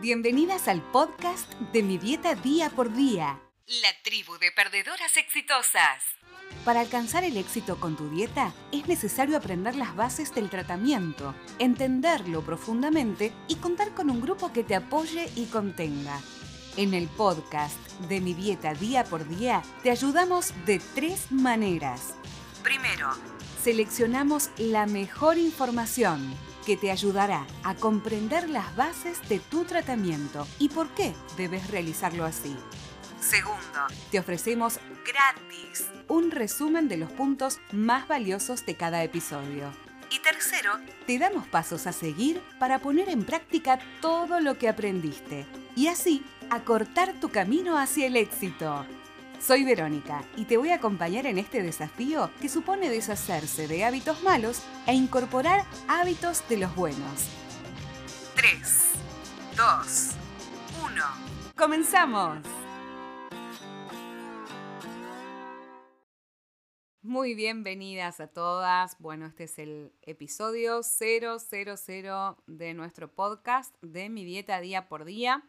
Bienvenidas al podcast de mi dieta día por día. La tribu de perdedoras exitosas. Para alcanzar el éxito con tu dieta es necesario aprender las bases del tratamiento, entenderlo profundamente y contar con un grupo que te apoye y contenga. En el podcast de mi dieta día por día te ayudamos de tres maneras. Primero, seleccionamos la mejor información que te ayudará a comprender las bases de tu tratamiento y por qué debes realizarlo así. Segundo, te ofrecemos gratis un resumen de los puntos más valiosos de cada episodio. Y tercero, te damos pasos a seguir para poner en práctica todo lo que aprendiste y así acortar tu camino hacia el éxito. Soy Verónica y te voy a acompañar en este desafío que supone deshacerse de hábitos malos e incorporar hábitos de los buenos. 3, 2, 1. ¡Comenzamos! Muy bienvenidas a todas. Bueno, este es el episodio 000 de nuestro podcast de Mi Dieta Día por Día.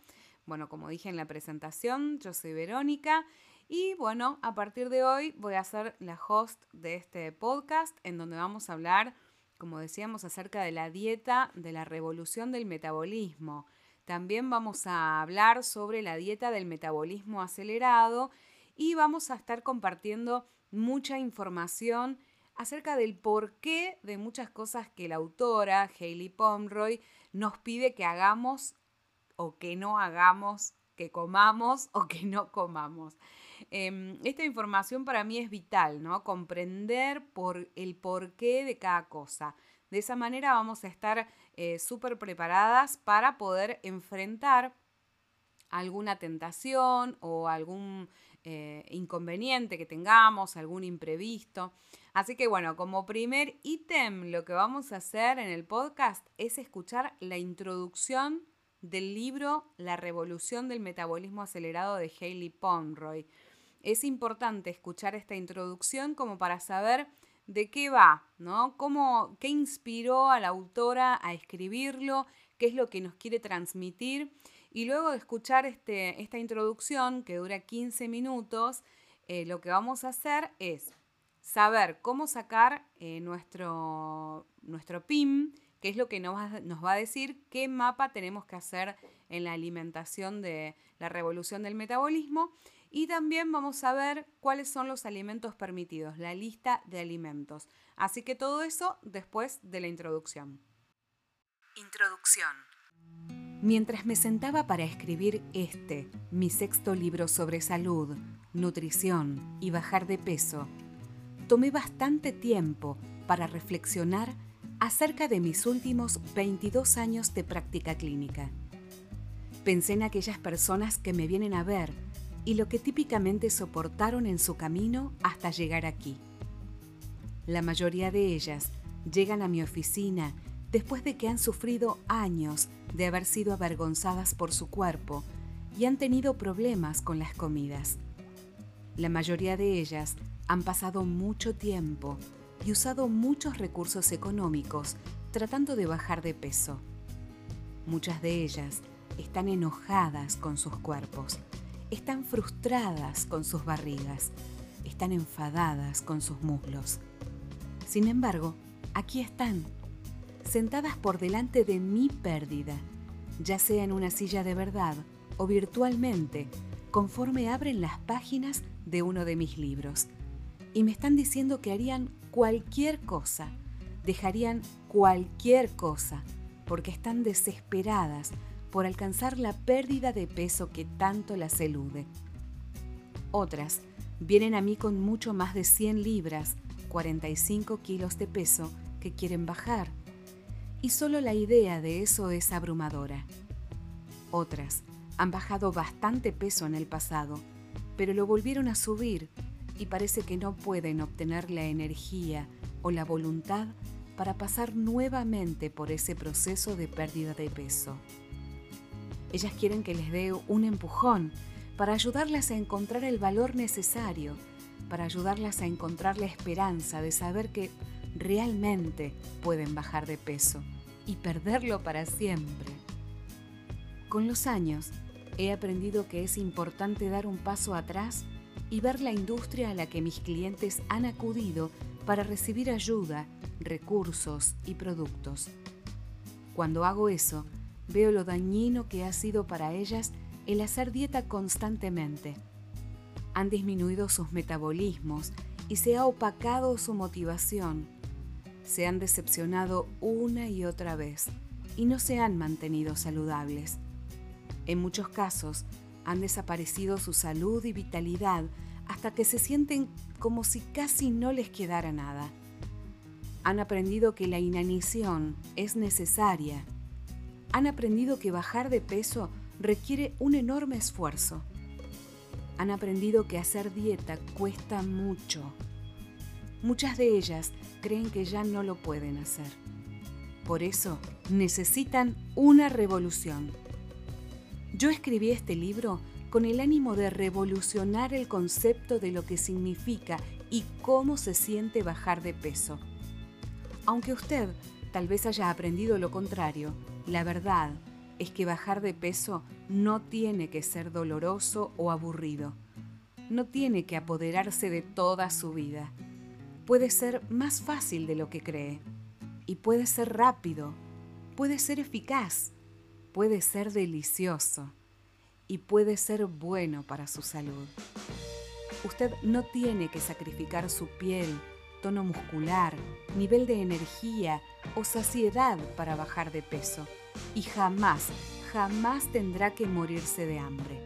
Bueno, como dije en la presentación, yo soy Verónica y bueno, a partir de hoy voy a ser la host de este podcast en donde vamos a hablar, como decíamos, acerca de la dieta, de la revolución del metabolismo. También vamos a hablar sobre la dieta del metabolismo acelerado y vamos a estar compartiendo mucha información acerca del porqué de muchas cosas que la autora Hayley Pomeroy nos pide que hagamos o que no hagamos, que comamos o que no comamos. Em, esta información para mí es vital, ¿no? Comprender por el porqué de cada cosa. De esa manera vamos a estar eh, súper preparadas para poder enfrentar alguna tentación o algún eh, inconveniente que tengamos, algún imprevisto. Así que bueno, como primer ítem, lo que vamos a hacer en el podcast es escuchar la introducción del libro La revolución del metabolismo acelerado de Haley Pomeroy es importante escuchar esta introducción como para saber de qué va, ¿no? Cómo, ¿Qué inspiró a la autora a escribirlo? ¿Qué es lo que nos quiere transmitir? Y luego de escuchar este, esta introducción, que dura 15 minutos, eh, lo que vamos a hacer es saber cómo sacar eh, nuestro, nuestro PIM, que es lo que nos va, nos va a decir qué mapa tenemos que hacer en la alimentación de la revolución del metabolismo y también vamos a ver cuáles son los alimentos permitidos, la lista de alimentos. Así que todo eso después de la introducción. Introducción. Mientras me sentaba para escribir este, mi sexto libro sobre salud, nutrición y bajar de peso, tomé bastante tiempo para reflexionar acerca de mis últimos 22 años de práctica clínica. Pensé en aquellas personas que me vienen a ver y lo que típicamente soportaron en su camino hasta llegar aquí. La mayoría de ellas llegan a mi oficina después de que han sufrido años de haber sido avergonzadas por su cuerpo y han tenido problemas con las comidas. La mayoría de ellas han pasado mucho tiempo y usado muchos recursos económicos tratando de bajar de peso. Muchas de ellas están enojadas con sus cuerpos están frustradas con sus barrigas, están enfadadas con sus muslos. Sin embargo, aquí están, sentadas por delante de mi pérdida, ya sea en una silla de verdad o virtualmente, conforme abren las páginas de uno de mis libros. Y me están diciendo que harían cualquier cosa, dejarían cualquier cosa, porque están desesperadas por alcanzar la pérdida de peso que tanto las elude. Otras vienen a mí con mucho más de 100 libras, 45 kilos de peso que quieren bajar. Y solo la idea de eso es abrumadora. Otras han bajado bastante peso en el pasado, pero lo volvieron a subir y parece que no pueden obtener la energía o la voluntad para pasar nuevamente por ese proceso de pérdida de peso. Ellas quieren que les dé un empujón para ayudarlas a encontrar el valor necesario, para ayudarlas a encontrar la esperanza de saber que realmente pueden bajar de peso y perderlo para siempre. Con los años, he aprendido que es importante dar un paso atrás y ver la industria a la que mis clientes han acudido para recibir ayuda, recursos y productos. Cuando hago eso, veo lo dañino que ha sido para ellas el hacer dieta constantemente. Han disminuido sus metabolismos y se ha opacado su motivación. Se han decepcionado una y otra vez y no se han mantenido saludables. En muchos casos, han desaparecido su salud y vitalidad hasta que se sienten como si casi no les quedara nada. Han aprendido que la inanición es necesaria. Han aprendido que bajar de peso requiere un enorme esfuerzo. Han aprendido que hacer dieta cuesta mucho. Muchas de ellas creen que ya no lo pueden hacer. Por eso necesitan una revolución. Yo escribí este libro con el ánimo de revolucionar el concepto de lo que significa y cómo se siente bajar de peso. Aunque usted tal vez haya aprendido lo contrario, la verdad es que bajar de peso no tiene que ser doloroso o aburrido. No tiene que apoderarse de toda su vida. Puede ser más fácil de lo que cree. Y puede ser rápido. Puede ser eficaz. Puede ser delicioso y puede ser bueno para su salud. Usted no tiene que sacrificar su piel, tono muscular, nivel de energía o saciedad para bajar de peso y jamás, jamás tendrá que morirse de hambre.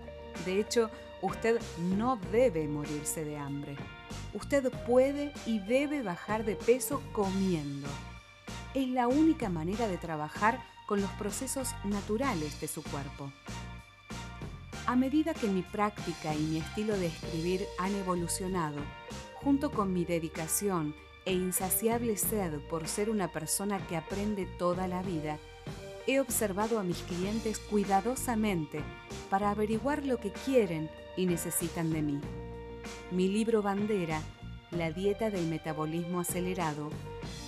De hecho, usted no debe morirse de hambre. Usted puede y debe bajar de peso comiendo. Es la única manera de trabajar con los procesos naturales de su cuerpo. A medida que mi práctica y mi estilo de escribir han evolucionado, junto con mi dedicación e insaciable sed por ser una persona que aprende toda la vida, he observado a mis clientes cuidadosamente para averiguar lo que quieren y necesitan de mí. Mi libro bandera, La dieta del metabolismo acelerado,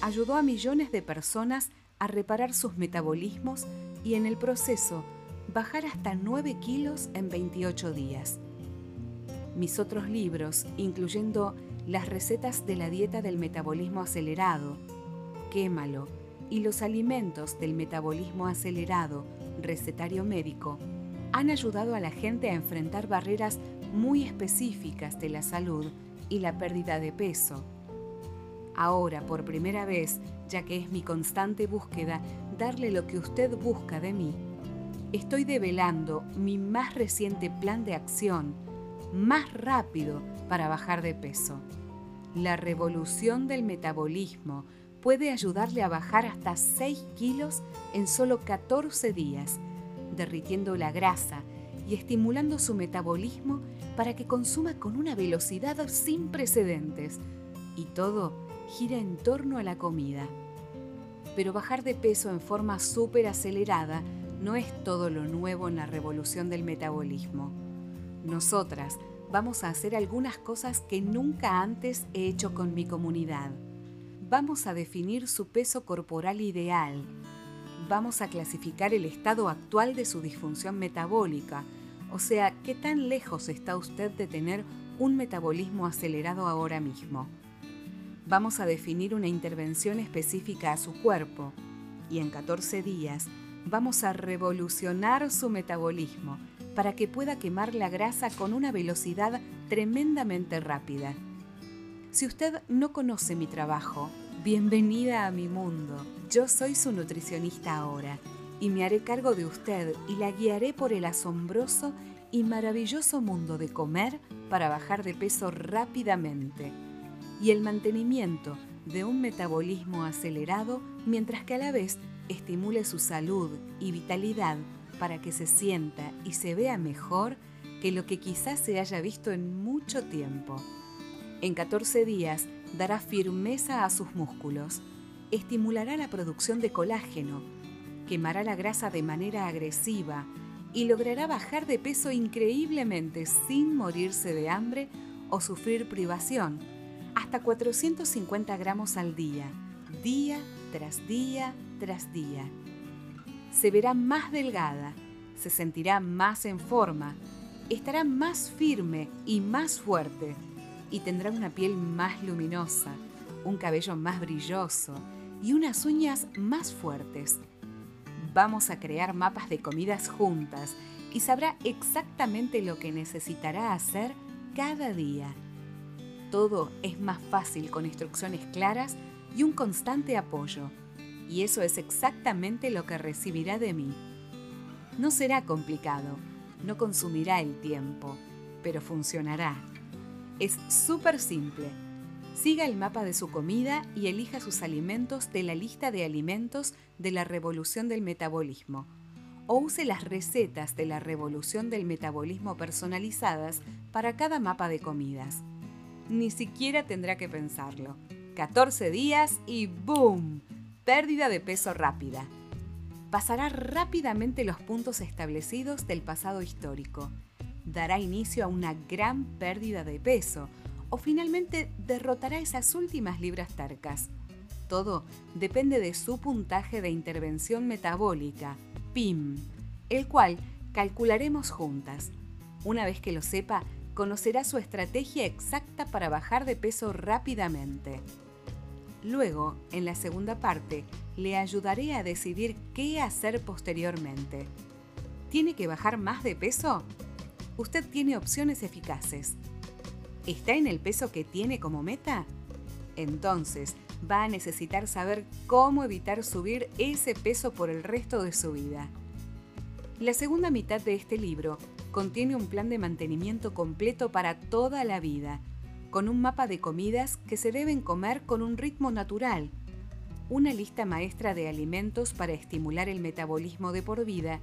ayudó a millones de personas a reparar sus metabolismos y en el proceso bajar hasta 9 kilos en 28 días. Mis otros libros, incluyendo las recetas de la dieta del metabolismo acelerado, Quémalo y los alimentos del metabolismo acelerado, recetario médico, han ayudado a la gente a enfrentar barreras muy específicas de la salud y la pérdida de peso. Ahora, por primera vez, ya que es mi constante búsqueda darle lo que usted busca de mí, estoy develando mi más reciente plan de acción, más rápido para bajar de peso. La revolución del metabolismo puede ayudarle a bajar hasta 6 kilos en solo 14 días, derritiendo la grasa y estimulando su metabolismo para que consuma con una velocidad sin precedentes. Y todo gira en torno a la comida. Pero bajar de peso en forma súper acelerada no es todo lo nuevo en la revolución del metabolismo. Nosotras vamos a hacer algunas cosas que nunca antes he hecho con mi comunidad. Vamos a definir su peso corporal ideal. Vamos a clasificar el estado actual de su disfunción metabólica, o sea, qué tan lejos está usted de tener un metabolismo acelerado ahora mismo. Vamos a definir una intervención específica a su cuerpo y en 14 días vamos a revolucionar su metabolismo para que pueda quemar la grasa con una velocidad tremendamente rápida. Si usted no conoce mi trabajo, bienvenida a mi mundo. Yo soy su nutricionista ahora y me haré cargo de usted y la guiaré por el asombroso y maravilloso mundo de comer para bajar de peso rápidamente y el mantenimiento de un metabolismo acelerado mientras que a la vez estimule su salud y vitalidad para que se sienta y se vea mejor que lo que quizás se haya visto en mucho tiempo. En 14 días dará firmeza a sus músculos, estimulará la producción de colágeno, quemará la grasa de manera agresiva y logrará bajar de peso increíblemente sin morirse de hambre o sufrir privación, hasta 450 gramos al día, día tras día tras día. Se verá más delgada, se sentirá más en forma, estará más firme y más fuerte y tendrá una piel más luminosa, un cabello más brilloso y unas uñas más fuertes. Vamos a crear mapas de comidas juntas y sabrá exactamente lo que necesitará hacer cada día. Todo es más fácil con instrucciones claras y un constante apoyo. Y eso es exactamente lo que recibirá de mí. No será complicado, no consumirá el tiempo, pero funcionará. Es súper simple. Siga el mapa de su comida y elija sus alimentos de la lista de alimentos de la revolución del metabolismo. O use las recetas de la revolución del metabolismo personalizadas para cada mapa de comidas. Ni siquiera tendrá que pensarlo. 14 días y ¡boom! Pérdida de peso rápida. Pasará rápidamente los puntos establecidos del pasado histórico. Dará inicio a una gran pérdida de peso o finalmente derrotará esas últimas libras tercas. Todo depende de su puntaje de intervención metabólica, PIM, el cual calcularemos juntas. Una vez que lo sepa, conocerá su estrategia exacta para bajar de peso rápidamente. Luego, en la segunda parte, le ayudaré a decidir qué hacer posteriormente. ¿Tiene que bajar más de peso? Usted tiene opciones eficaces. ¿Está en el peso que tiene como meta? Entonces, va a necesitar saber cómo evitar subir ese peso por el resto de su vida. La segunda mitad de este libro contiene un plan de mantenimiento completo para toda la vida con un mapa de comidas que se deben comer con un ritmo natural, una lista maestra de alimentos para estimular el metabolismo de por vida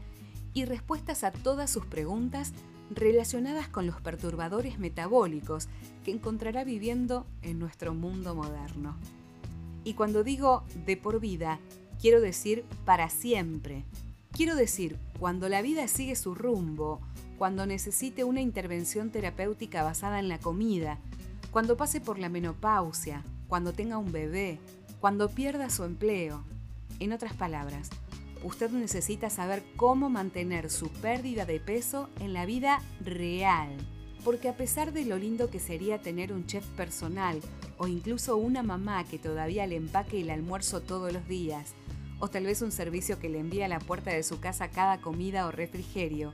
y respuestas a todas sus preguntas relacionadas con los perturbadores metabólicos que encontrará viviendo en nuestro mundo moderno. Y cuando digo de por vida, quiero decir para siempre. Quiero decir cuando la vida sigue su rumbo, cuando necesite una intervención terapéutica basada en la comida, cuando pase por la menopausia, cuando tenga un bebé, cuando pierda su empleo. En otras palabras, usted necesita saber cómo mantener su pérdida de peso en la vida real. Porque a pesar de lo lindo que sería tener un chef personal o incluso una mamá que todavía le empaque el almuerzo todos los días, o tal vez un servicio que le envía a la puerta de su casa cada comida o refrigerio,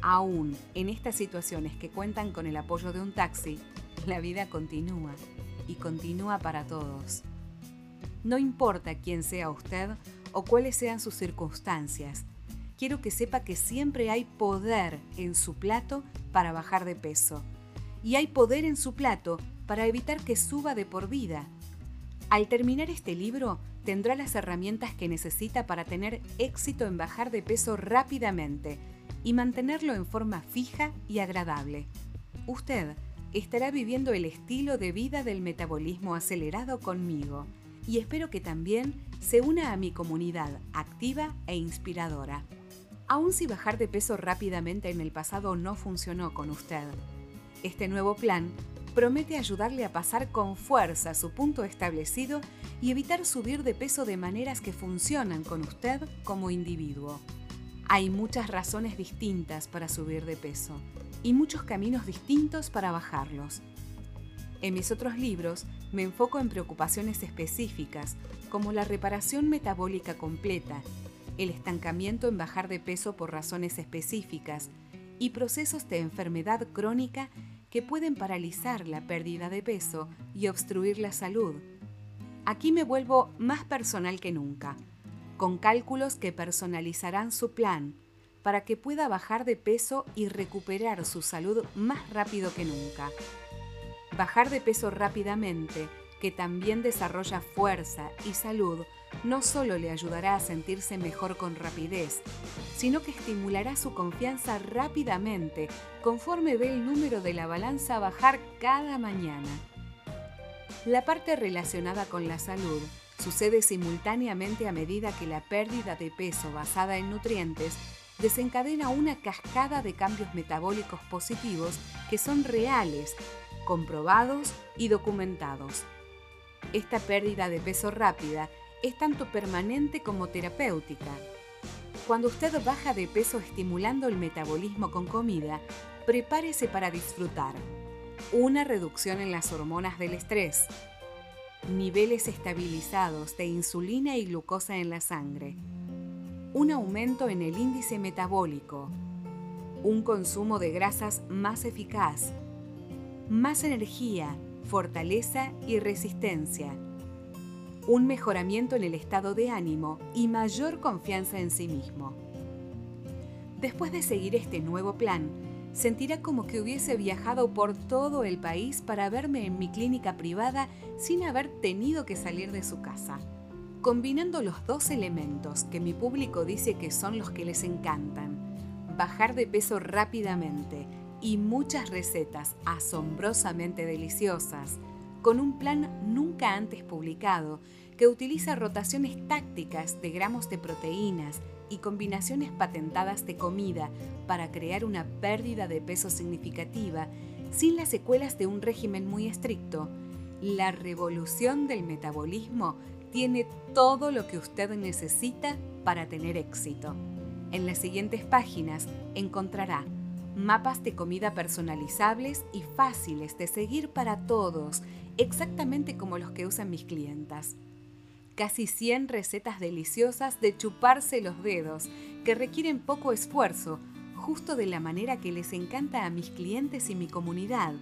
aún en estas situaciones que cuentan con el apoyo de un taxi, la vida continúa y continúa para todos. No importa quién sea usted o cuáles sean sus circunstancias, quiero que sepa que siempre hay poder en su plato para bajar de peso. Y hay poder en su plato para evitar que suba de por vida. Al terminar este libro, tendrá las herramientas que necesita para tener éxito en bajar de peso rápidamente y mantenerlo en forma fija y agradable. Usted estará viviendo el estilo de vida del metabolismo acelerado conmigo y espero que también se una a mi comunidad activa e inspiradora. Aun si bajar de peso rápidamente en el pasado no funcionó con usted, este nuevo plan promete ayudarle a pasar con fuerza su punto establecido y evitar subir de peso de maneras que funcionan con usted como individuo. Hay muchas razones distintas para subir de peso y muchos caminos distintos para bajarlos. En mis otros libros me enfoco en preocupaciones específicas como la reparación metabólica completa, el estancamiento en bajar de peso por razones específicas y procesos de enfermedad crónica que pueden paralizar la pérdida de peso y obstruir la salud. Aquí me vuelvo más personal que nunca, con cálculos que personalizarán su plan para que pueda bajar de peso y recuperar su salud más rápido que nunca. Bajar de peso rápidamente, que también desarrolla fuerza y salud, no solo le ayudará a sentirse mejor con rapidez, sino que estimulará su confianza rápidamente conforme ve el número de la balanza bajar cada mañana. La parte relacionada con la salud sucede simultáneamente a medida que la pérdida de peso basada en nutrientes desencadena una cascada de cambios metabólicos positivos que son reales, comprobados y documentados. Esta pérdida de peso rápida es tanto permanente como terapéutica. Cuando usted baja de peso estimulando el metabolismo con comida, prepárese para disfrutar. Una reducción en las hormonas del estrés, niveles estabilizados de insulina y glucosa en la sangre, un aumento en el índice metabólico, un consumo de grasas más eficaz, más energía, fortaleza y resistencia, un mejoramiento en el estado de ánimo y mayor confianza en sí mismo. Después de seguir este nuevo plan, sentirá como que hubiese viajado por todo el país para verme en mi clínica privada sin haber tenido que salir de su casa. Combinando los dos elementos que mi público dice que son los que les encantan, bajar de peso rápidamente y muchas recetas asombrosamente deliciosas, con un plan nunca antes publicado que utiliza rotaciones tácticas de gramos de proteínas y combinaciones patentadas de comida para crear una pérdida de peso significativa sin las secuelas de un régimen muy estricto, la revolución del metabolismo tiene todo lo que usted necesita para tener éxito. En las siguientes páginas encontrará mapas de comida personalizables y fáciles de seguir para todos, exactamente como los que usan mis clientas. Casi 100 recetas deliciosas de chuparse los dedos, que requieren poco esfuerzo, justo de la manera que les encanta a mis clientes y mi comunidad,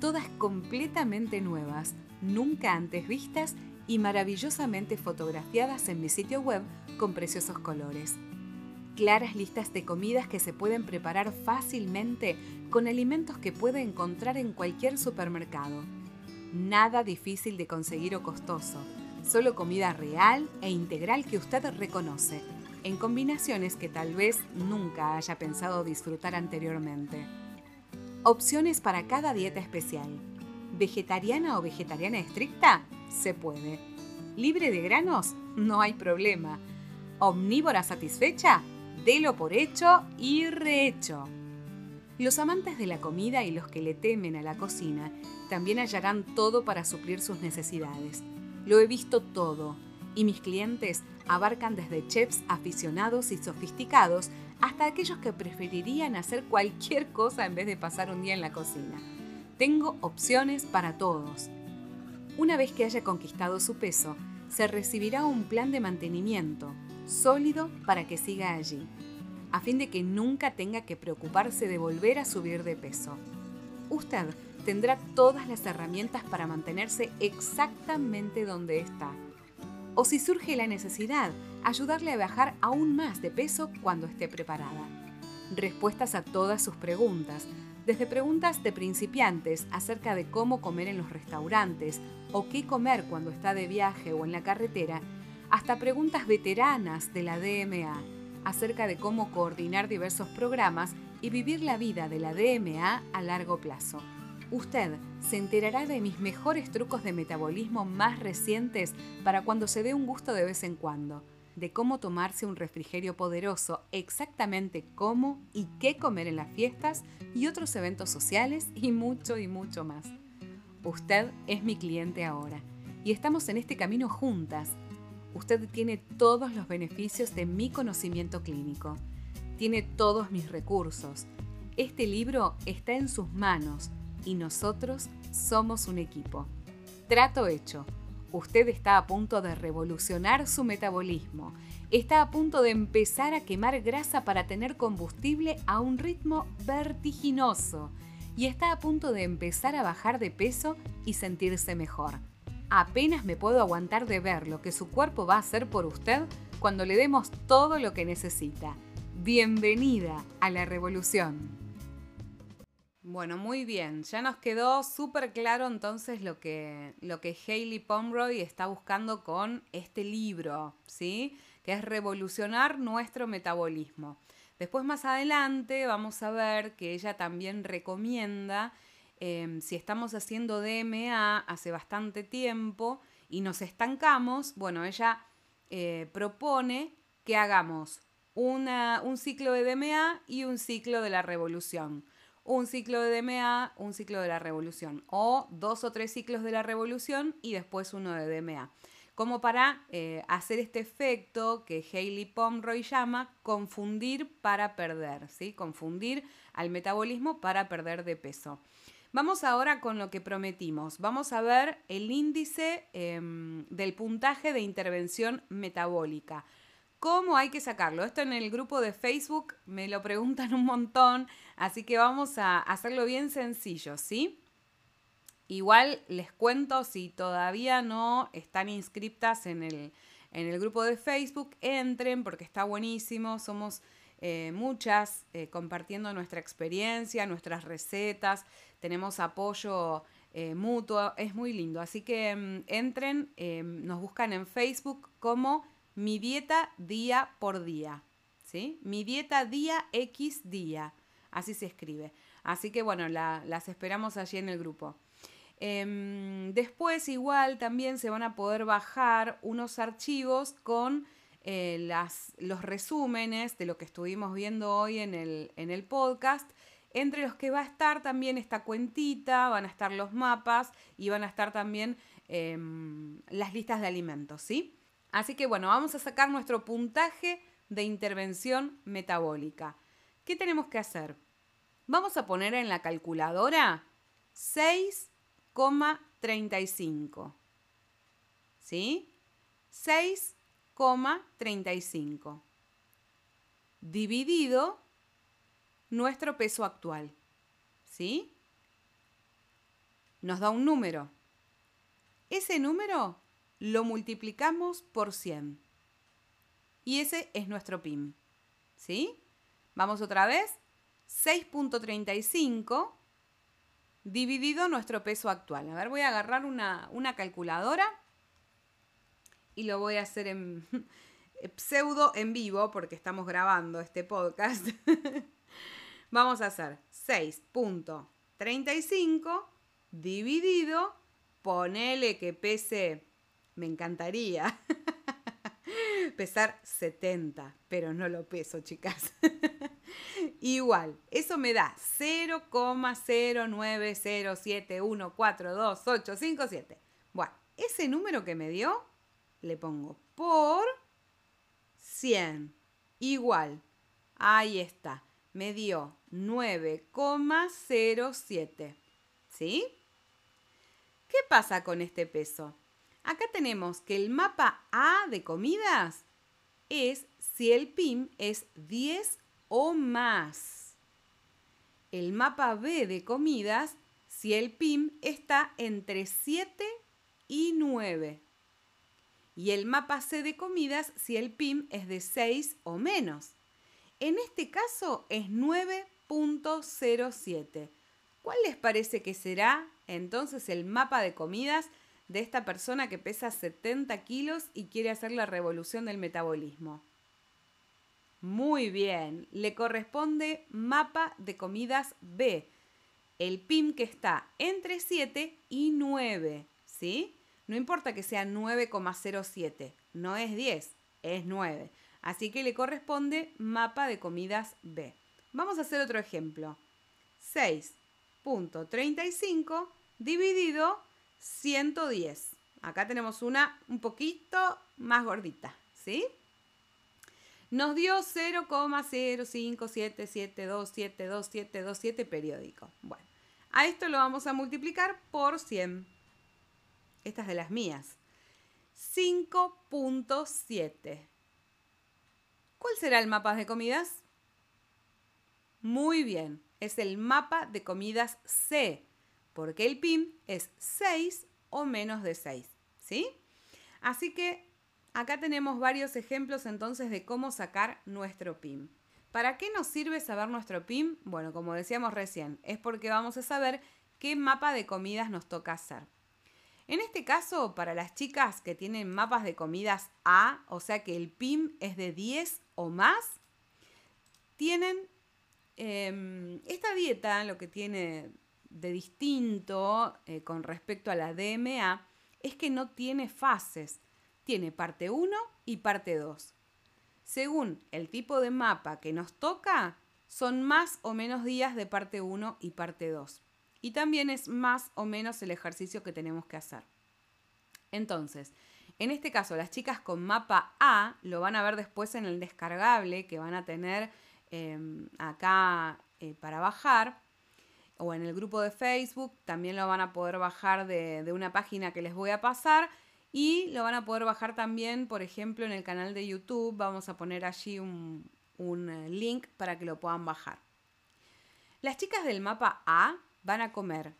todas completamente nuevas, nunca antes vistas y maravillosamente fotografiadas en mi sitio web con preciosos colores. Claras listas de comidas que se pueden preparar fácilmente con alimentos que puede encontrar en cualquier supermercado. Nada difícil de conseguir o costoso, solo comida real e integral que usted reconoce, en combinaciones que tal vez nunca haya pensado disfrutar anteriormente. Opciones para cada dieta especial. ¿Vegetariana o vegetariana estricta? Se puede. ¿Libre de granos? No hay problema. ¿Omnívora satisfecha? Delo por hecho y rehecho. Los amantes de la comida y los que le temen a la cocina también hallarán todo para suplir sus necesidades. Lo he visto todo, y mis clientes abarcan desde chefs aficionados y sofisticados hasta aquellos que preferirían hacer cualquier cosa en vez de pasar un día en la cocina. Tengo opciones para todos. Una vez que haya conquistado su peso, se recibirá un plan de mantenimiento sólido para que siga allí, a fin de que nunca tenga que preocuparse de volver a subir de peso. Usted tendrá todas las herramientas para mantenerse exactamente donde está. O si surge la necesidad, ayudarle a bajar aún más de peso cuando esté preparada. Respuestas a todas sus preguntas, desde preguntas de principiantes acerca de cómo comer en los restaurantes o qué comer cuando está de viaje o en la carretera, hasta preguntas veteranas de la DMA acerca de cómo coordinar diversos programas y vivir la vida de la DMA a largo plazo. Usted se enterará de mis mejores trucos de metabolismo más recientes para cuando se dé un gusto de vez en cuando de cómo tomarse un refrigerio poderoso, exactamente cómo y qué comer en las fiestas y otros eventos sociales y mucho y mucho más. Usted es mi cliente ahora y estamos en este camino juntas. Usted tiene todos los beneficios de mi conocimiento clínico. Tiene todos mis recursos. Este libro está en sus manos y nosotros somos un equipo. Trato hecho Usted está a punto de revolucionar su metabolismo. Está a punto de empezar a quemar grasa para tener combustible a un ritmo vertiginoso. Y está a punto de empezar a bajar de peso y sentirse mejor. Apenas me puedo aguantar de ver lo que su cuerpo va a hacer por usted cuando le demos todo lo que necesita. Bienvenida a la revolución. Bueno, muy bien. Ya nos quedó súper claro entonces lo que, lo que Hayley Pomeroy está buscando con este libro, ¿sí? Que es revolucionar nuestro metabolismo. Después más adelante vamos a ver que ella también recomienda, em, si estamos haciendo DMA hace bastante tiempo y nos estancamos, bueno, ella eh, propone que hagamos una, un ciclo de DMA y un ciclo de la revolución un ciclo de DMA, un ciclo de la revolución, o dos o tres ciclos de la revolución y después uno de DMA. como para eh, hacer este efecto que Hayley Pomroy llama confundir para perder, ¿sí? Confundir al metabolismo para perder de peso. Vamos ahora con lo que prometimos. Vamos a ver el índice em, del puntaje de intervención metabólica. ¿Cómo hay que sacarlo? Esto en el grupo de Facebook me lo preguntan un montón, así que vamos a hacerlo bien sencillo, ¿sí? Igual les cuento, si todavía no están inscriptas en el, grupo de Facebook, entren porque está buenísimo. Somos eh, muchas eh, compartiendo nuestra experiencia, nuestras recetas. Tenemos apoyo eh, mutuo. Es muy lindo. Así que mm, entren, nos buscan en Facebook como Mi Dieta Día por Día. ¿Sí? Mi Dieta Día X Día. Así se escribe. Así que bueno, las esperamos allí en el grupo. Em, después igual también se van a poder bajar unos archivos con eh, las, los resúmenes de lo que estuvimos viendo hoy en el, en el podcast, entre los que va a estar también esta cuentita, van a estar los mapas y van a estar también em, las listas de alimentos, ¿sí? Así que bueno, vamos a sacar nuestro puntaje de intervención metabólica. ¿Qué tenemos que hacer? Vamos a poner en la calculadora 6 6,35. ¿Sí? 6,35. Dividido nuestro peso actual. ¿Sí? Nos da un número. Ese número lo multiplicamos por 100. Y ese es nuestro PIM. ¿Sí? Vamos otra vez. 6.35 dividido nuestro peso actual. A ver, voy a agarrar una, calculadora y lo voy a hacer en pseudo en vivo porque estamos grabando este podcast. Vamos a hacer 6.35 dividido, ponele que pese, me encantaría pesar 70, pero no lo peso, chicas. Igual, eso me da 0,09071428857. Bueno, ese número que me dio, le pongo por 100. Igual, ahí está, me dio 9,07. ¿Sí? ¿Qué pasa con este peso? Acá tenemos que el mapa A de comidas es si el PIM es 10 o más. El mapa B de comidas si el PIM está entre 7 y 9. Y el mapa C de comidas si el PIM es de 6 o menos. En este caso es 9.07. ¿Cuál les parece que será entonces el mapa de comidas de esta persona que pesa 70 kilos y quiere hacer la revolución del metabolismo? Muy bien, le corresponde mapa de comidas B, el PIM que está entre 7 y 9, ¿sí? No importa que sea 9,07, no es 10, es 9. Así que le corresponde mapa de comidas B. Vamos a hacer otro ejemplo. 6.35 dividido 110. Acá tenemos una un poquito más gordita, ¿sí? Nos dio 0,057727272727 periódico. Bueno, a esto lo vamos a multiplicar por 100. Esta es de las mías. 5.7. ¿Cuál será el mapa de comidas? Muy bien, es el mapa de comidas C, porque el PIM es 6 o menos de 6, ¿sí? Así que Acá tenemos varios ejemplos entonces de cómo sacar nuestro PIM. ¿Para qué nos sirve saber nuestro PIM? Bueno, como decíamos recién, es porque vamos a saber qué mapa de comidas nos toca hacer. En este caso, para las chicas que tienen mapas de comidas A, o sea que el PIM es de 10 o más, tienen em, esta dieta, lo que tiene de distinto eh, con respecto a la DMA, es que no tiene fases tiene parte 1 y parte 2. Según el tipo de mapa que nos toca, son más o menos días de parte 1 y parte 2. Y también es más o menos el ejercicio que tenemos que hacer. Entonces, En este caso, las chicas con mapa A lo van a ver después en el descargable que van a tener em, acá eh, para bajar o en el grupo de Facebook. También lo van a poder bajar de, una página que les voy a pasar y lo van a poder bajar también, por ejemplo, en el canal de YouTube. Vamos a poner allí un, eh, link para que lo puedan bajar. Las chicas del mapa A van a comer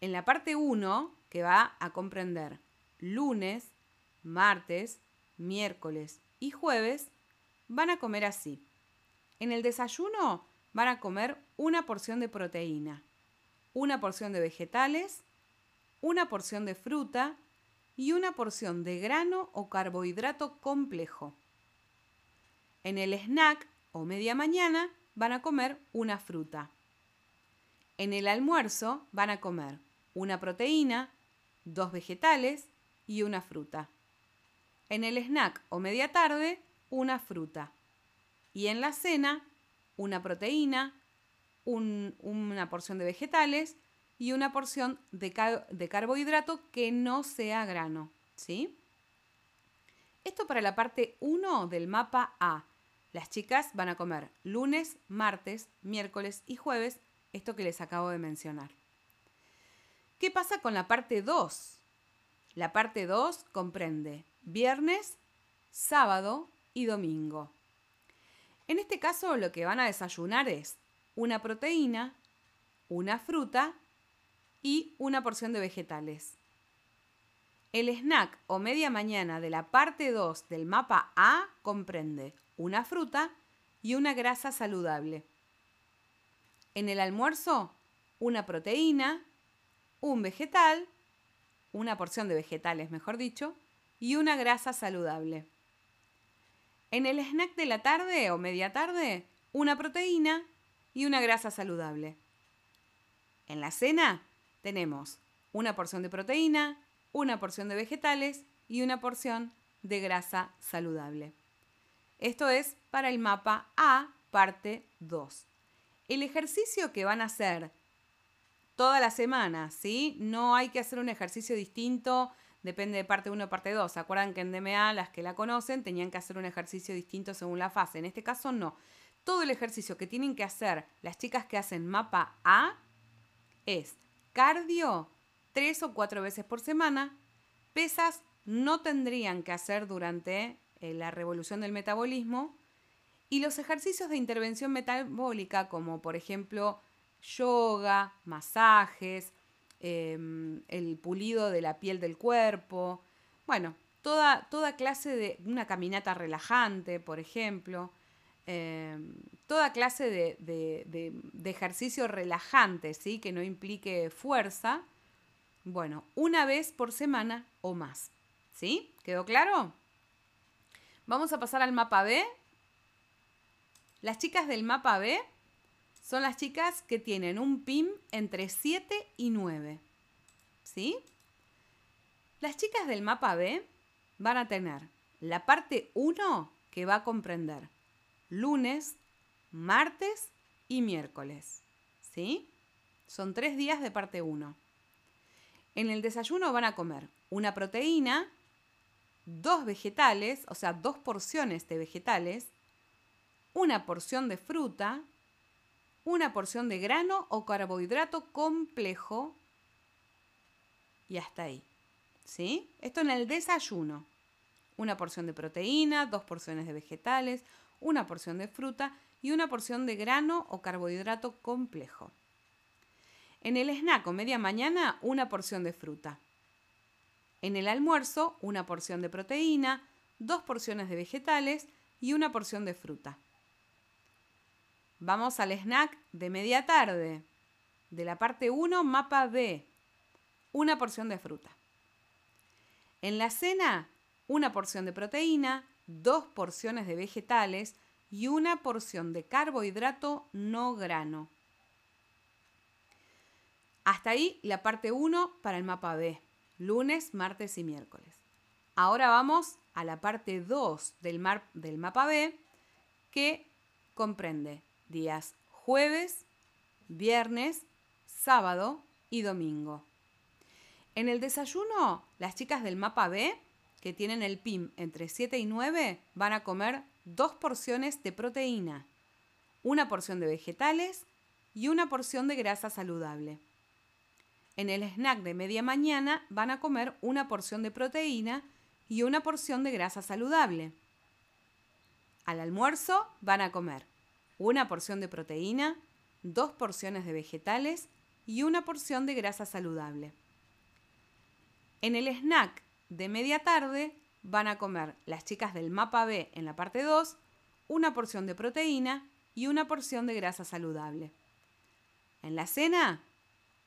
en la parte 1, que va a comprender lunes, martes, miércoles y jueves, van a comer así. En el desayuno van a comer una porción de proteína, una porción de vegetales, una porción de fruta y una porción de grano o carbohidrato complejo. En el snack o media mañana van a comer una fruta. En el almuerzo van a comer una proteína, dos vegetales y una fruta. En el snack o media tarde, una fruta. Y en la cena, una proteína, una porción de vegetales y una porción de, carbohidrato que no sea grano. ¿Sí? Esto para la parte 1 del mapa A. Las chicas van a comer lunes, martes, miércoles y jueves, esto que les acabo de mencionar. ¿Qué pasa con la parte 2? La parte 2 comprende viernes, sábado y domingo. En este caso lo que van a desayunar es una proteína, una fruta y una porción de vegetales. El snack o media mañana de la parte 2 del mapa A comprende una fruta y una grasa saludable. En el almuerzo, una proteína, un vegetal, una porción de vegetales, mejor dicho, y una grasa saludable. En el snack de la tarde o media tarde, una proteína y una grasa saludable. En la cena, tenemos una porción de proteína, una porción de vegetales y una porción de grasa saludable. Esto es para el mapa A, parte 2. El ejercicio que van a hacer toda la semana, ¿sí? No hay que hacer un ejercicio distinto, depende de parte 1 o parte 2. ¿Se acuerdan que en DMA las que la conocen tenían que hacer un ejercicio distinto según la fase? En este caso no. Todo el ejercicio que tienen que hacer las chicas que hacen mapa A es cardio tres o cuatro veces por semana. Pesas no tendrían que hacer durante eh, la revolución del metabolismo. Y los ejercicios de intervención metabólica, como por ejemplo yoga, masajes, em, el pulido de la piel del cuerpo, bueno, toda, toda clase de una caminata relajante, por ejemplo, em, toda clase de, ejercicio relajante, ¿sí? que no implique fuerza, bueno, una vez por semana o más. ¿Sí? ¿Quedó claro? Vamos a pasar al mapa B. Las chicas del mapa B son las chicas que tienen un PIM entre 7 y 9. ¿Sí? Las chicas del mapa B van a tener la parte 1 que va a comprender lunes, martes y miércoles. ¿Sí? Son tres días de parte 1. En el desayuno van a comer una proteína, dos vegetales, o sea, dos porciones de vegetales, una porción de fruta, una porción de grano o carbohidrato complejo y hasta ahí. ¿Sí? Esto en el desayuno. Una porción de proteína, dos porciones de vegetales, una porción de fruta y una porción de grano o carbohidrato complejo. En el snack o media mañana, una porción de fruta. En el almuerzo, una porción de proteína, dos porciones de vegetales y una porción de fruta. Vamos al snack de media tarde. De la parte 1, mapa B. Una porción de fruta. En la cena, una porción de proteína, dos porciones de vegetales y una porción de carbohidrato no grano. Hasta ahí la parte 1 para el mapa B lunes, martes y miércoles. Ahora vamos a la parte 2 del, del mapa B, que comprende días jueves, viernes, sábado y domingo. En el desayuno, las chicas del mapa B, que tienen el PIM entre 7 y 9, van a comer dos porciones de proteína, una porción de vegetales y una porción de grasa saludable. En el snack de media mañana van a comer una porción de proteína y una porción de grasa saludable. Al almuerzo van a comer una porción de proteína, dos porciones de vegetales y una porción de grasa saludable. En el snack de media tarde van a comer las chicas del mapa B en la parte 2 una porción de proteína y una porción de grasa saludable. En la cena,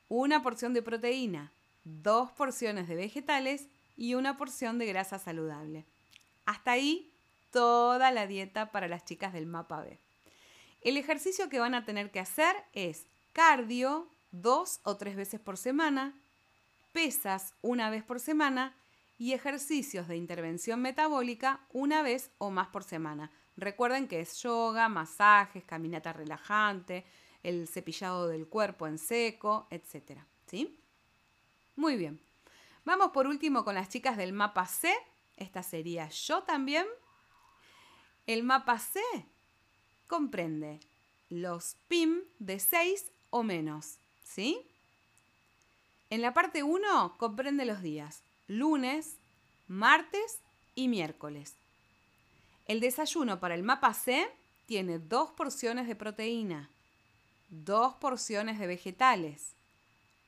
una porción de proteína, dos porciones de vegetales y una porción de grasa saludable. Hasta ahí toda la dieta para las chicas del mapa B. El ejercicio que van a tener que hacer es cardio dos o tres veces por semana, pesas una vez por semana y ejercicios de intervención metabólica una vez o más por semana. Recuerden que es yoga, masajes, caminata relajante, el cepillado del cuerpo en seco, etc. ¿Sí? Muy bien. Vamos por último con las chicas del mapa C. Esta sería yo también. El mapa C comprende los PIM de 6 o menos. ¿Sí? En la parte 1 comprende los días lunes, martes y miércoles. El desayuno para el mapa C tiene dos porciones de proteína, dos porciones de vegetales,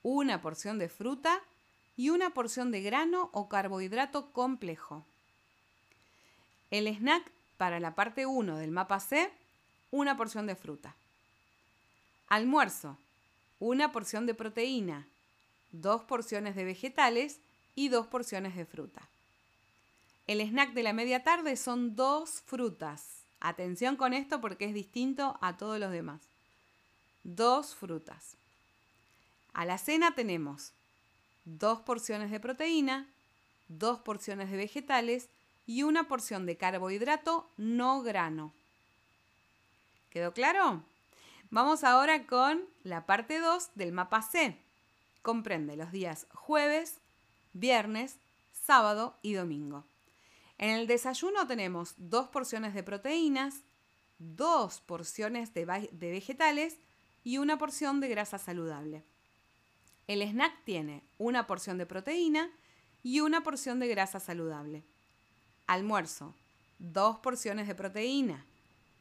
una porción de fruta y una porción de grano o carbohidrato complejo. El snack para la parte 1 del mapa C, una porción de fruta. Almuerzo, una porción de proteína, dos porciones de vegetales y dos porciones de fruta. El snack de la media tarde son dos frutas. Atención con esto porque es distinto a todos los demás. Dos frutas. A la cena tenemos dos porciones de proteína, dos porciones de vegetales y una porción de carbohidrato no grano. ¿Quedó claro? Vamos ahora con la parte 2 del mapa C. Comprende los días jueves, viernes, sábado y domingo. En el desayuno tenemos dos porciones de proteínas, dos porciones de, vegetales y una porción de grasa saludable. El snack tiene una porción de proteína y una porción de grasa saludable. Almuerzo, dos porciones de proteína,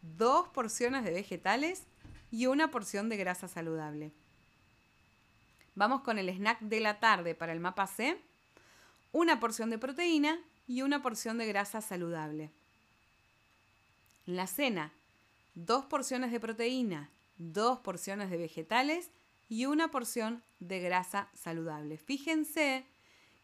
dos porciones de vegetales y una porción de grasa saludable. Vamos con el snack de la tarde para el mapa C. Una porción de proteína y una porción de grasa saludable. La cena, dos porciones de proteína, dos porciones de vegetales y una porción de grasa saludable. Fíjense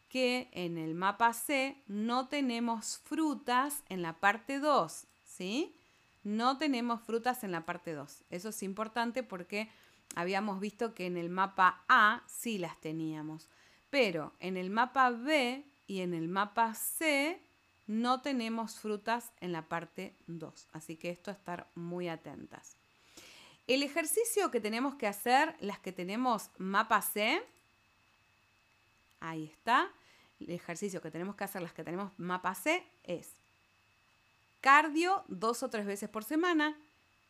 que en el mapa C no tenemos frutas en la parte 2, ¿sí? No tenemos frutas en la parte 2. Eso es importante porque habíamos visto que en el mapa A sí las teníamos. Pero en el mapa B y en el mapa C no tenemos frutas en la parte 2. Así que esto estar muy atentas. El ejercicio que tenemos que hacer, las que tenemos mapa C, ahí está. El ejercicio que tenemos que hacer, las que tenemos mapa C, es cardio dos o tres veces por semana,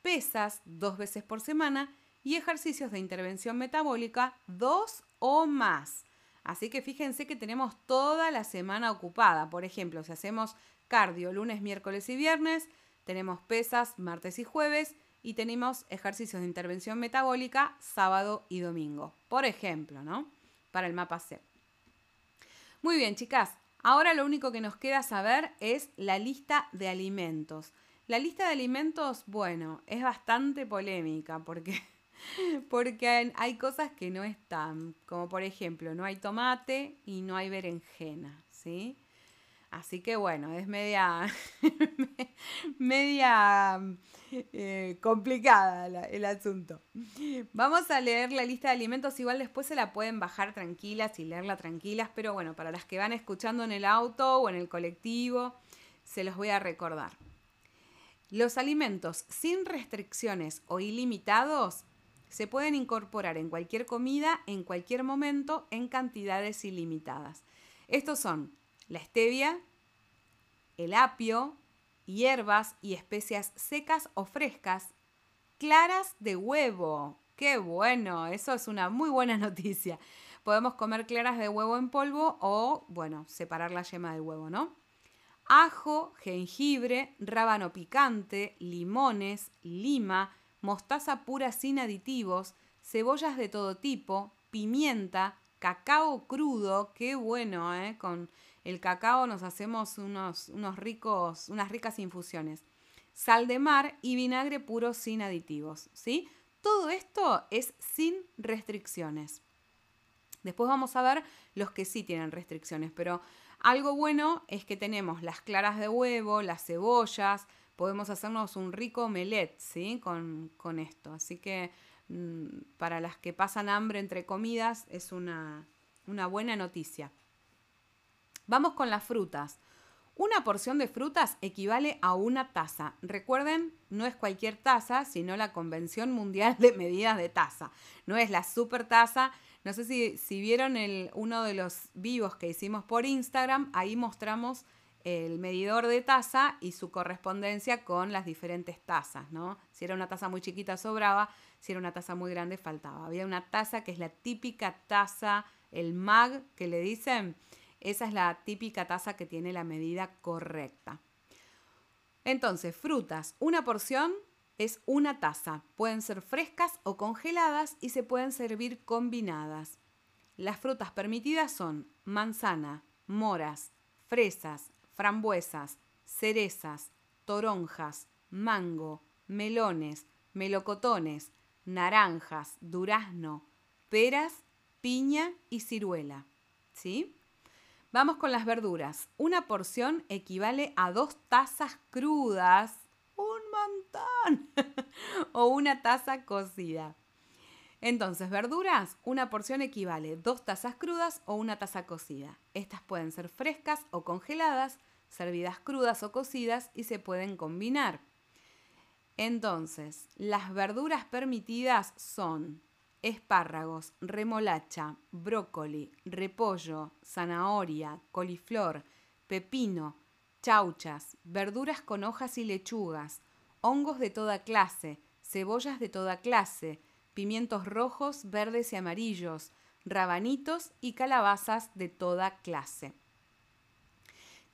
pesas dos veces por semana y ejercicios de intervención metabólica dos o más. Así que fíjense que tenemos toda la semana ocupada. Por ejemplo, si hacemos cardio lunes, miércoles y viernes, tenemos pesas martes y jueves y tenemos ejercicios de intervención metabólica sábado y domingo. Por ejemplo, ¿no? Para el mapa C. Muy bien, chicas. Ahora lo único que nos queda saber es la lista de alimentos. La lista de alimentos, bueno, es bastante polémica porque porque hay cosas que no están, como por ejemplo, no hay tomate y no hay berenjena, ¿sí? Así que bueno, es media, media eh, complicada el asunto. Vamos a leer la lista de alimentos, igual después se la pueden bajar tranquilas y leerla tranquilas, pero bueno, para las que van escuchando en el auto o en el colectivo, se los voy a recordar. Los alimentos sin restricciones o ilimitados Se pueden incorporar en cualquier comida, en cualquier momento, en cantidades ilimitadas. Estos son la stevia, el apio, hierbas y especias secas o frescas, claras de huevo. ¡Qué bueno! Eso es una muy buena noticia. Podemos comer claras de huevo en polvo o, bueno, separar la yema del huevo, ¿no? Ajo, jengibre, rábano picante, limones, lima, mostaza pura sin aditivos, cebollas de todo tipo, pimienta, cacao crudo, qué bueno, ¿eh? Con el cacao nos hacemos unos, unos ricos, unas ricas infusiones. Sal de mar y vinagre puro sin aditivos, ¿sí? Todo esto es sin restricciones. Después vamos a ver los que sí tienen restricciones, pero algo bueno es que tenemos las claras de huevo, las cebollas, podemos hacernos un rico omelette, ¿sí? Con, con esto. Así que mm, para las que pasan hambre entre comidas es una, una buena noticia. Vamos con las frutas. Una porción de frutas equivale a una taza. Recuerden, no es cualquier taza, sino la Convención Mundial de Medidas de Taza. No es la super taza. No sé si, vieron uno de los vivos que hicimos por Instagram, ahí mostramos el medidor de taza y su correspondencia con las diferentes tazas, ¿no? Si era una taza muy chiquita sobraba, si era una taza muy grande faltaba. Había una taza que es la típica taza, el mag que le dicen, esa es la típica taza que tiene la medida correcta. Entonces, frutas, una porción es una taza. Pueden ser frescas o congeladas y se pueden servir combinadas. Las frutas permitidas son manzana, moras, fresas, frambuesas, cerezas, toronjas, mango, melones, melocotones, naranjas, durazno, peras, piña y ciruela. ¿Sí? Vamos con las verduras. Una porción equivale a dos tazas crudas, un montón, o una taza cocida. Entonces, verduras, una porción equivale a dos tazas crudas o una taza cocida. Estas pueden ser frescas o congeladas, servidas crudas o cocidas y se pueden combinar. Entonces, las verduras permitidas son espárragos, remolacha, brócoli, repollo, zanahoria, coliflor, pepino, chauchas, verduras con hojas y lechugas, hongos de toda clase, cebollas de toda clase, pimientos rojos, verdes y amarillos, rabanitos y calabazas de toda clase.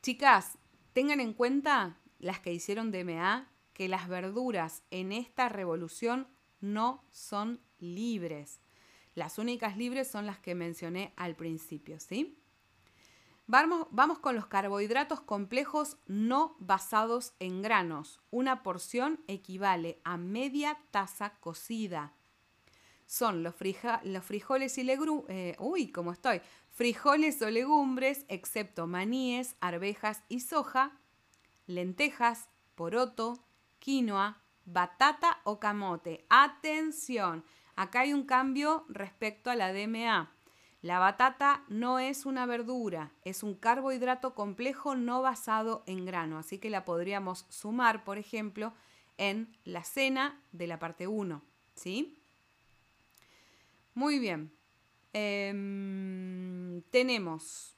Chicas, tengan en cuenta las que hicieron DMA que las verduras en esta revolución no son libres. Las únicas libres son las que mencioné al principio, ¿sí? Vamos, con los carbohidratos complejos no basados en granos. Una porción equivale a media taza cocida. Son los, los frijoles y legumbres, eh, uy, ¿cómo estoy? Frijoles o legumbres, excepto maníes, arvejas y soja, lentejas, poroto, quinoa, batata o camote. Atención, acá hay un cambio respecto a la DMA. La batata no es una verdura, es un carbohidrato complejo no basado en grano, así que la podríamos sumar, por ejemplo, en la cena de la parte 1. ¿Sí? Muy bien. Em, tenemos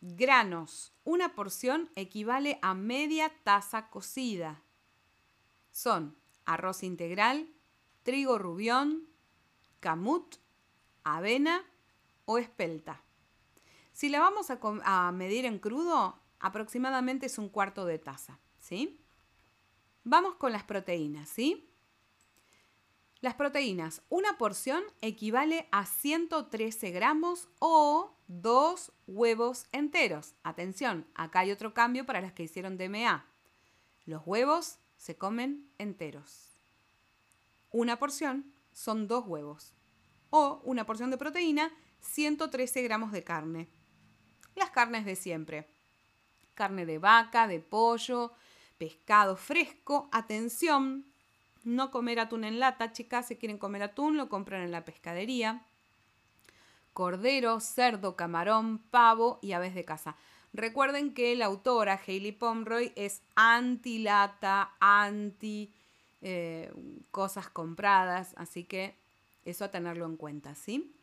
granos. Una porción equivale a media taza cocida. Son arroz integral, trigo rubión, camut, avena o espelta. Si la vamos a, medir en crudo, aproximadamente es un cuarto de taza, ¿sí? Vamos con las proteínas, ¿sí? Las proteínas, una porción equivale a 113 gramos o dos huevos enteros. Atención, acá hay otro cambio para las que hicieron DMA. Los huevos se comen enteros. Una porción son dos huevos. O una porción de proteína, 113 gramos de carne. Las carnes de siempre. Carne de vaca, de pollo, pescado fresco. Atención, no comer atún en lata, chicas. Si quieren comer atún, lo compran en la pescadería. Cordero, cerdo, camarón, pavo y aves de casa. Recuerden que la autora Hayley Pomroy es anti-lata, anti eh, cosas compradas, así que Eso a tenerlo en cuenta, ¿sí?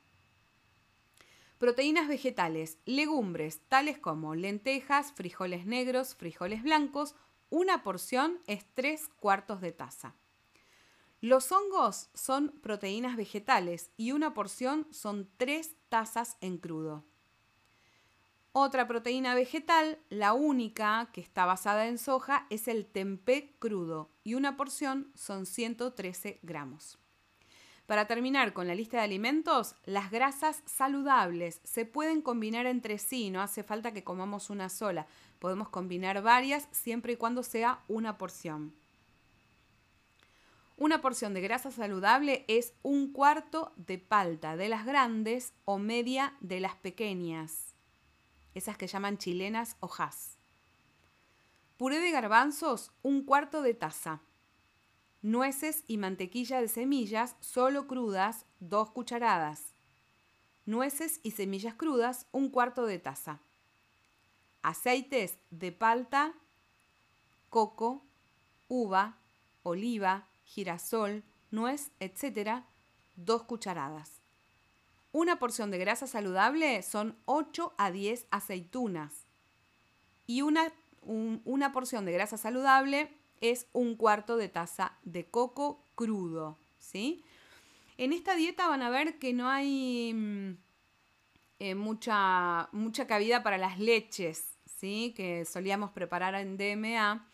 Proteínas vegetales, legumbres, tales como lentejas, frijoles negros, frijoles blancos, una porción es 3 cuartos de taza. Los hongos son proteínas vegetales y una porción son 3 tazas en crudo. Otra proteína vegetal, la única que está basada en soja, es el tempeh crudo y una porción son 113 gramos. Para terminar con la lista de alimentos, las grasas saludables se pueden combinar entre sí, no hace falta que comamos una sola, podemos combinar varias siempre y cuando sea una porción. Una porción de grasa saludable es un cuarto de palta de las grandes o media de las pequeñas, esas que llaman chilenas o has. Puré de garbanzos, un cuarto de taza nueces y mantequilla de semillas solo crudas, 2 cucharadas. Nueces y semillas crudas, un cuarto de taza. Aceites de palta, coco, uva, oliva, girasol, nuez, etc., 2 cucharadas. Una porción de grasa saludable son 8 a 10 aceitunas. Y una, una porción de grasa saludable es un cuarto de taza de coco crudo, ¿sí? En esta dieta van a ver que no hay mm, eh, mucha, mucha cabida para las leches, ¿sí? Que solíamos preparar en DMA.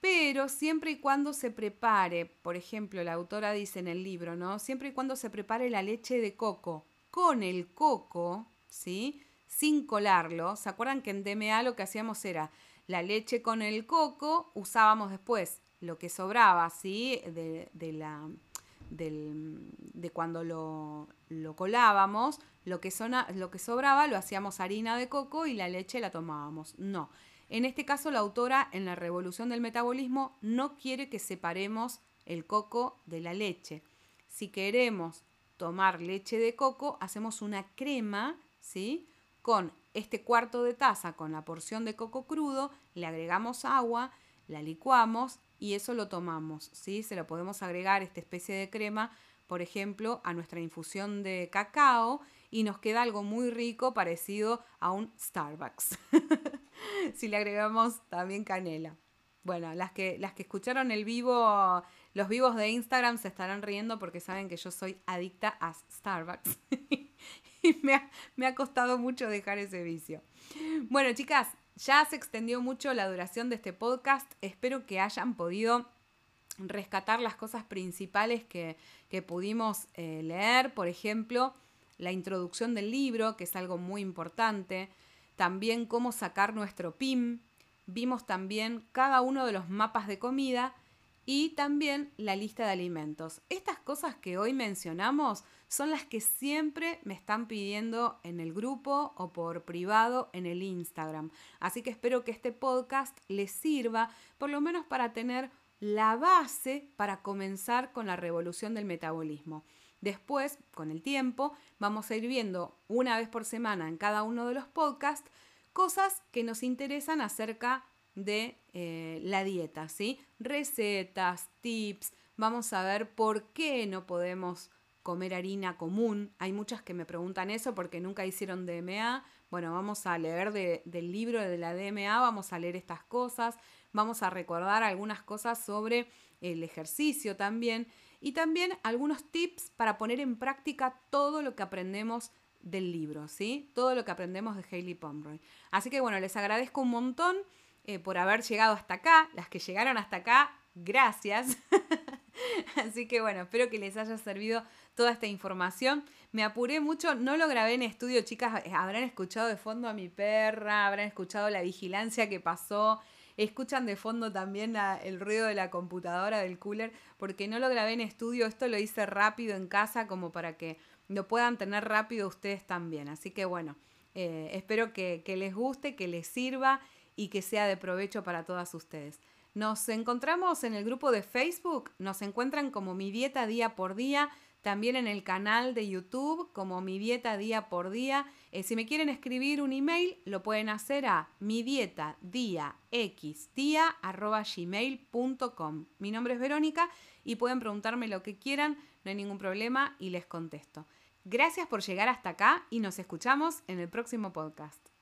Pero siempre y cuando se prepare, por ejemplo, la autora dice en el libro, ¿no? Siempre y cuando se prepare la leche de coco con el coco, ¿sí? Sin colarlo. ¿Se acuerdan que en DMA lo que hacíamos era la leche con el coco, usábamos después lo que sobraba, ¿sí? De, la, de cuando lo, colábamos, lo que, lo que sobraba lo hacíamos harina de coco y la leche la tomábamos. No. En este caso, la autora en la revolución del metabolismo no quiere que separemos el coco de la leche. Si queremos tomar leche de coco, hacemos una crema, ¿sí? Con este cuarto de taza con la porción de coco crudo, le agregamos agua, la licuamos y eso lo tomamos, ¿sí? Se lo podemos agregar esta especie de crema, por ejemplo, a nuestra infusión de cacao y nos queda algo muy rico parecido a un Starbucks. si le agregamos también canela. Bueno, las que, las que escucharon el vivo, los vivos de Instagram se estarán riendo porque saben que yo soy adicta a Starbucks. y me ha, costado mucho dejar ese vicio. Bueno, chicas, ya se extendió mucho la duración de este podcast. Espero que hayan podido rescatar las cosas principales que, pudimos eh, leer. Por ejemplo, la introducción del libro, que es algo muy importante. También cómo sacar nuestro PIM. Vimos también cada uno de los mapas de comida y también la lista de alimentos. Estas cosas que hoy mencionamos son las que siempre me están pidiendo en el grupo o por privado en el Instagram. Así que espero que este podcast les sirva por lo menos para tener la base para comenzar con la revolución del metabolismo. Después, con el tiempo, vamos a ir viendo una vez por semana en cada uno de los podcasts cosas que nos interesan acerca de eh, la dieta, ¿sí? Recetas, tips, vamos a ver por qué no podemos comer harina común. Hay muchas que me preguntan eso porque nunca hicieron DMA. Bueno, vamos a leer del libro de la DMA, vamos a leer estas cosas, vamos a recordar algunas cosas sobre el ejercicio también y también algunos tips para poner en práctica todo lo que aprendemos del libro, ¿sí? Todo lo que aprendemos de Hailey Pomeroy. Así que bueno, les agradezco un montón. Eh, por haber llegado hasta acá. Las que llegaron hasta acá, gracias. Así que bueno, espero que les haya servido toda esta información. Me apuré mucho, no lo grabé en estudio, chicas, eh, habrán escuchado de fondo a mi perra, habrán escuchado la vigilancia que pasó, escuchan de fondo también el ruido de la computadora, del cooler, porque no lo grabé en estudio, esto lo hice rápido en casa como para que lo puedan tener rápido ustedes también. Así que bueno, eh, espero que les guste, que les sirva y que sea de provecho para todas ustedes. Nos encontramos en el grupo de Facebook, nos encuentran como Mi Dieta Día por Día. también en el canal de YouTube como Mi Dieta Día por Día. Eh, si me quieren escribir un email, lo pueden hacer a mi dieta día gmail.com. Mi nombre es Verónica y pueden preguntarme lo que quieran, no hay ningún problema y les contesto. Gracias por llegar hasta acá y nos escuchamos en el próximo podcast.